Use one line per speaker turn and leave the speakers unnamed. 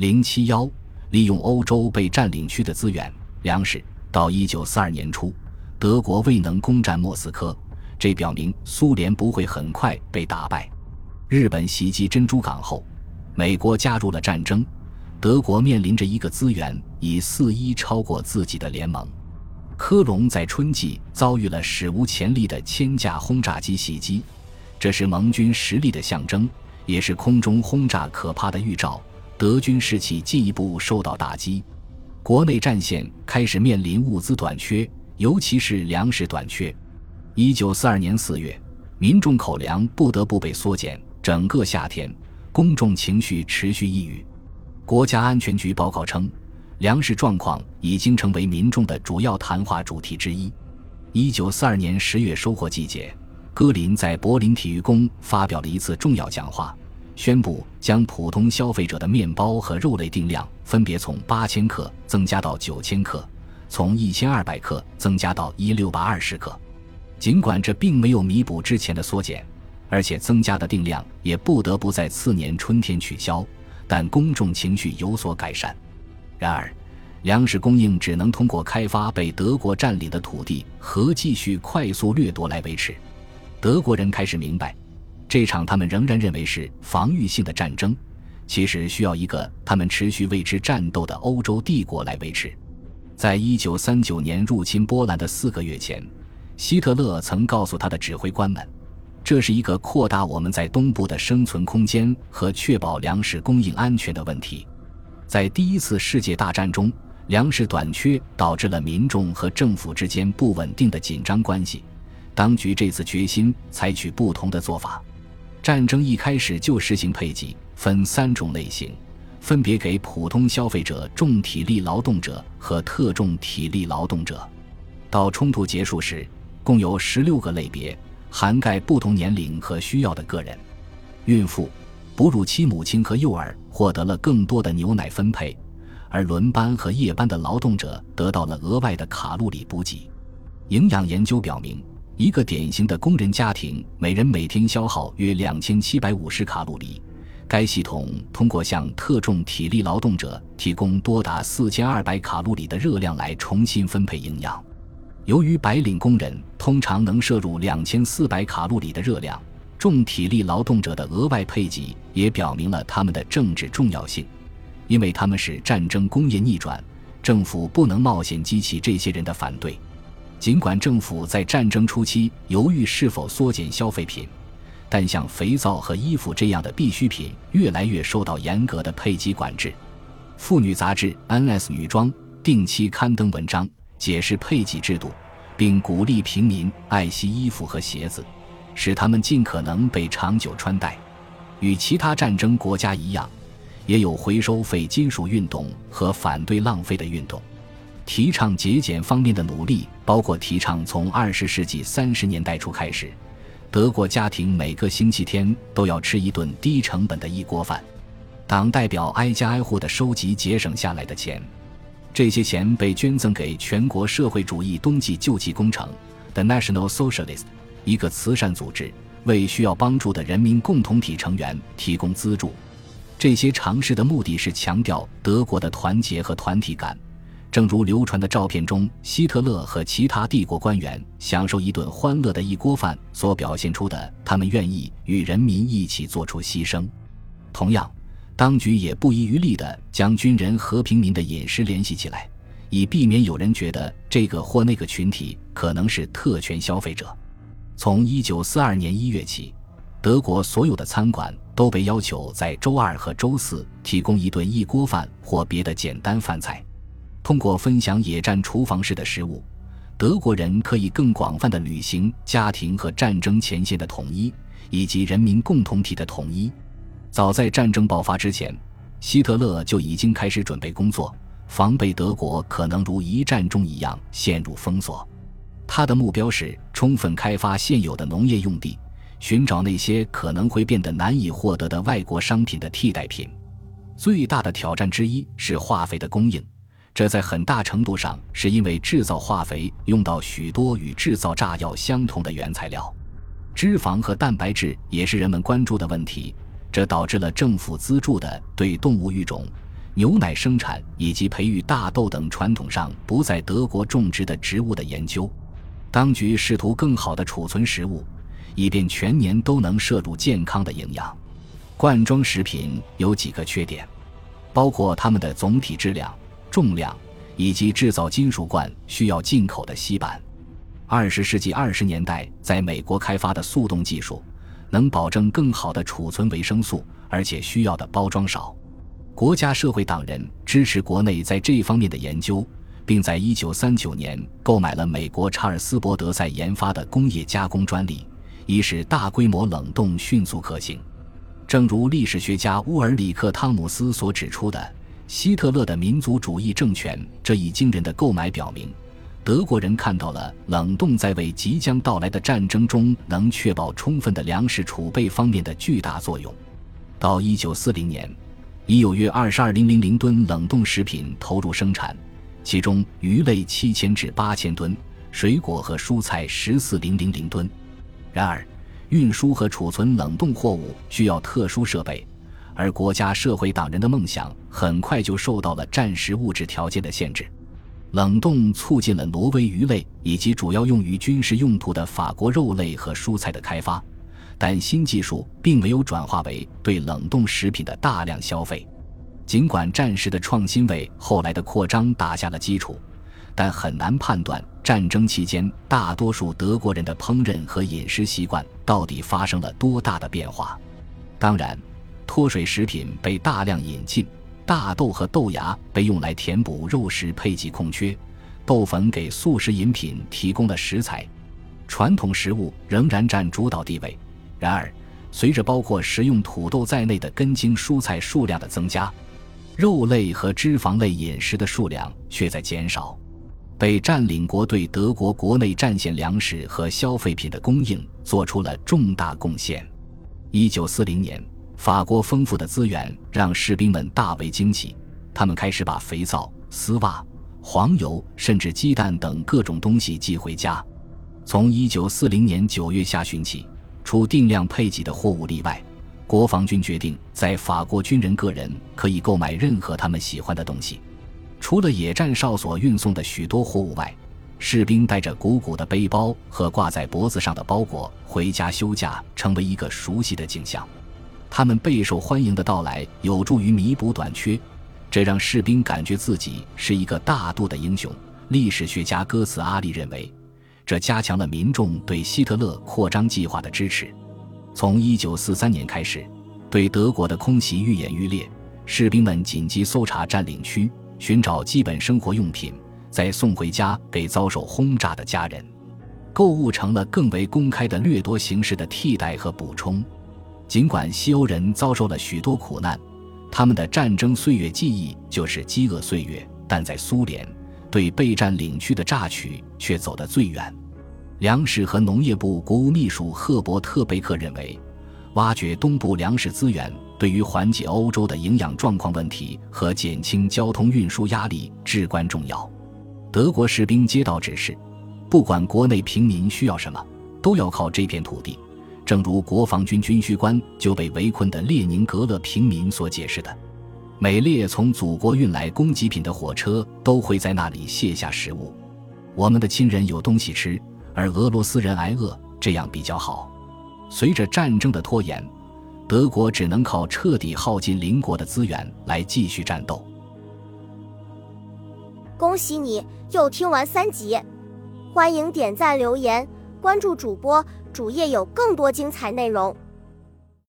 零七幺，利用欧洲被占领区的资源、粮食。到一九四二年初，德国未能攻占莫斯科，这表明苏联不会很快被打败。日本袭击珍珠港后，美国加入了战争，德国面临着一个资源以四一超过自己的联盟。科隆在春季遭遇了史无前例的千架轰炸机袭击，这是盟军实力的象征，也是空中轰炸可怕的预兆。德军士气进一步受到打击，国内战线开始面临物资短缺，尤其是粮食短缺。一九四二年四月，民众口粮不得不被缩减，整个夏天，公众情绪持续抑郁。国家安全局报告称。粮食状况已经成为民众的主要谈话主题之一。一九四二年十月收获季节，戈林在柏林体育宫发表了一次重要讲话，宣布将普通消费者的面包和肉类定量分别从八千克增加到九千克，从一千二百克增加到一六八二十克。尽管这并没有弥补之前的缩减，而且增加的定量也不得不在次年春天取消，但公众情绪有所改善。然而，粮食供应只能通过开发被德国占领的土地和继续快速掠夺来维持。德国人开始明白，这场他们仍然认为是防御性的战争，其实需要一个他们持续为之战斗的欧洲帝国来维持。在一九三九年入侵波兰的四个月前，希特勒曾告诉他的指挥官们：“这是一个扩大我们在东部的生存空间和确保粮食供应安全的问题。”在第一次世界大战中，粮食短缺导致了民众和政府之间不稳定的紧张关系。当局这次决心采取不同的做法。战争一开始就实行配给，分三种类型，分别给普通消费者、重体力劳动者和特重体力劳动者。到冲突结束时，共有十六个类别，涵盖不同年龄和需要的个人，孕妇。哺乳期母亲和幼儿获得了更多的牛奶分配，而轮班和夜班的劳动者得到了额外的卡路里补给。营养研究表明，一个典型的工人家庭每人每天消耗约两千七百五十卡路里。该系统通过向特重体力劳动者提供多达四千二百卡路里的热量来重新分配营养。由于白领工人通常能摄入两千四百卡路里的热量。重体力劳动者的额外配给也表明了他们的政治重要性，因为他们是战争工业逆转，政府不能冒险激起这些人的反对。尽管政府在战争初期犹豫是否缩减消费品，但像肥皂和衣服这样的必需品越来越受到严格的配给管制。妇女杂志《N.S. 女装》定期刊登文章解释配给制度，并鼓励平民爱惜衣服和鞋子。使他们尽可能被长久穿戴。与其他战争国家一样，也有回收废金属运动和反对浪费的运动。提倡节俭方面的努力包括提倡从二十世纪三十年代初开始，德国家庭每个星期天都要吃一顿低成本的一锅饭。党代表挨家挨户地收集节省下来的钱，这些钱被捐赠给全国社会主义冬季救济工程 （The National Socialist）。一个慈善组织为需要帮助的人民共同体成员提供资助，这些尝试的目的是强调德国的团结和团体感。正如流传的照片中，希特勒和其他帝国官员享受一顿欢乐的一锅饭所表现出的，他们愿意与人民一起做出牺牲。同样，当局也不遗余力地将军人和平民的饮食联系起来，以避免有人觉得这个或那个群体可能是特权消费者。从一九四二年一月起，德国所有的餐馆都被要求在周二和周四提供一顿一锅饭或别的简单饭菜。通过分享野战厨房式的食物，德国人可以更广泛的履行家庭和战争前线的统一，以及人民共同体的统一。早在战争爆发之前，希特勒就已经开始准备工作，防备德国可能如一战中一样陷入封锁。他的目标是充分开发现有的农业用地，寻找那些可能会变得难以获得的外国商品的替代品。最大的挑战之一是化肥的供应，这在很大程度上是因为制造化肥用到许多与制造炸药相同的原材料。脂肪和蛋白质也是人们关注的问题，这导致了政府资助的对动物育种、牛奶生产以及培育大豆等传统上不在德国种植的植物的研究。当局试图更好地储存食物，以便全年都能摄入健康的营养。罐装食品有几个缺点，包括它们的总体质量、重量以及制造金属罐需要进口的锡板。二十世纪二十年代在美国开发的速冻技术，能保证更好的储存维生素，而且需要的包装少。国家社会党人支持国内在这方面的研究。并在1939年购买了美国查尔斯·伯德在研发的工业加工专利，以使大规模冷冻迅速可行。正如历史学家乌尔里克·汤姆斯所指出的，希特勒的民族主义政权这一惊人的购买表明，德国人看到了冷冻在为即将到来的战争中能确保充分的粮食储备方面的巨大作用。到1940年，已有约22,000吨冷冻食品投入生产。其中鱼类七千至八千吨，水果和蔬菜十四零零零吨。然而，运输和储存冷冻货物需要特殊设备，而国家社会党人的梦想很快就受到了战时物质条件的限制。冷冻促进了挪威鱼类以及主要用于军事用途的法国肉类和蔬菜的开发，但新技术并没有转化为对冷冻食品的大量消费。尽管战时的创新为后来的扩张打下了基础，但很难判断战争期间大多数德国人的烹饪和饮食习惯到底发生了多大的变化。当然，脱水食品被大量引进，大豆和豆芽被用来填补肉食配给空缺，豆粉给速食饮品提供了食材，传统食物仍然占主导地位。然而，随着包括食用土豆在内的根茎蔬菜数量的增加，肉类和脂肪类饮食的数量却在减少，被占领国对德国国内战线粮食和消费品的供应做出了重大贡献。一九四零年，法国丰富的资源让士兵们大为惊奇，他们开始把肥皂、丝袜、黄油甚至鸡蛋等各种东西寄回家。从一九四零年九月下旬起，除定量配给的货物例外。国防军决定，在法国军人个人可以购买任何他们喜欢的东西。除了野战哨所运送的许多货物外，士兵带着鼓鼓的背包和挂在脖子上的包裹回家休假，成为一个熟悉的景象。他们备受欢迎的到来有助于弥补短缺，这让士兵感觉自己是一个大度的英雄。历史学家戈茨阿利认为，这加强了民众对希特勒扩张计划的支持。从1943年开始，对德国的空袭愈演愈烈。士兵们紧急搜查占领区，寻找基本生活用品，再送回家给遭受轰炸的家人。购物成了更为公开的掠夺形式的替代和补充。尽管西欧人遭受了许多苦难，他们的战争岁月记忆就是饥饿岁月，但在苏联，对被占领区的榨取却走得最远。粮食和农业部国务秘书赫伯特·贝克认为，挖掘东部粮食资源对于缓解欧洲的营养状况问题和减轻交通运输压力至关重要。德国士兵接到指示，不管国内平民需要什么，都要靠这片土地。正如国防军军需官就被围困的列宁格勒平民所解释的：“每列从祖国运来供给品的火车都会在那里卸下食物，我们的亲人有东西吃。”而俄罗斯人挨饿，这样比较好。随着战争的拖延，德国只能靠彻底耗尽邻国的资源来继续战斗。
恭喜你又听完三集，欢迎点赞、留言、关注主播，主页有更多精彩内容。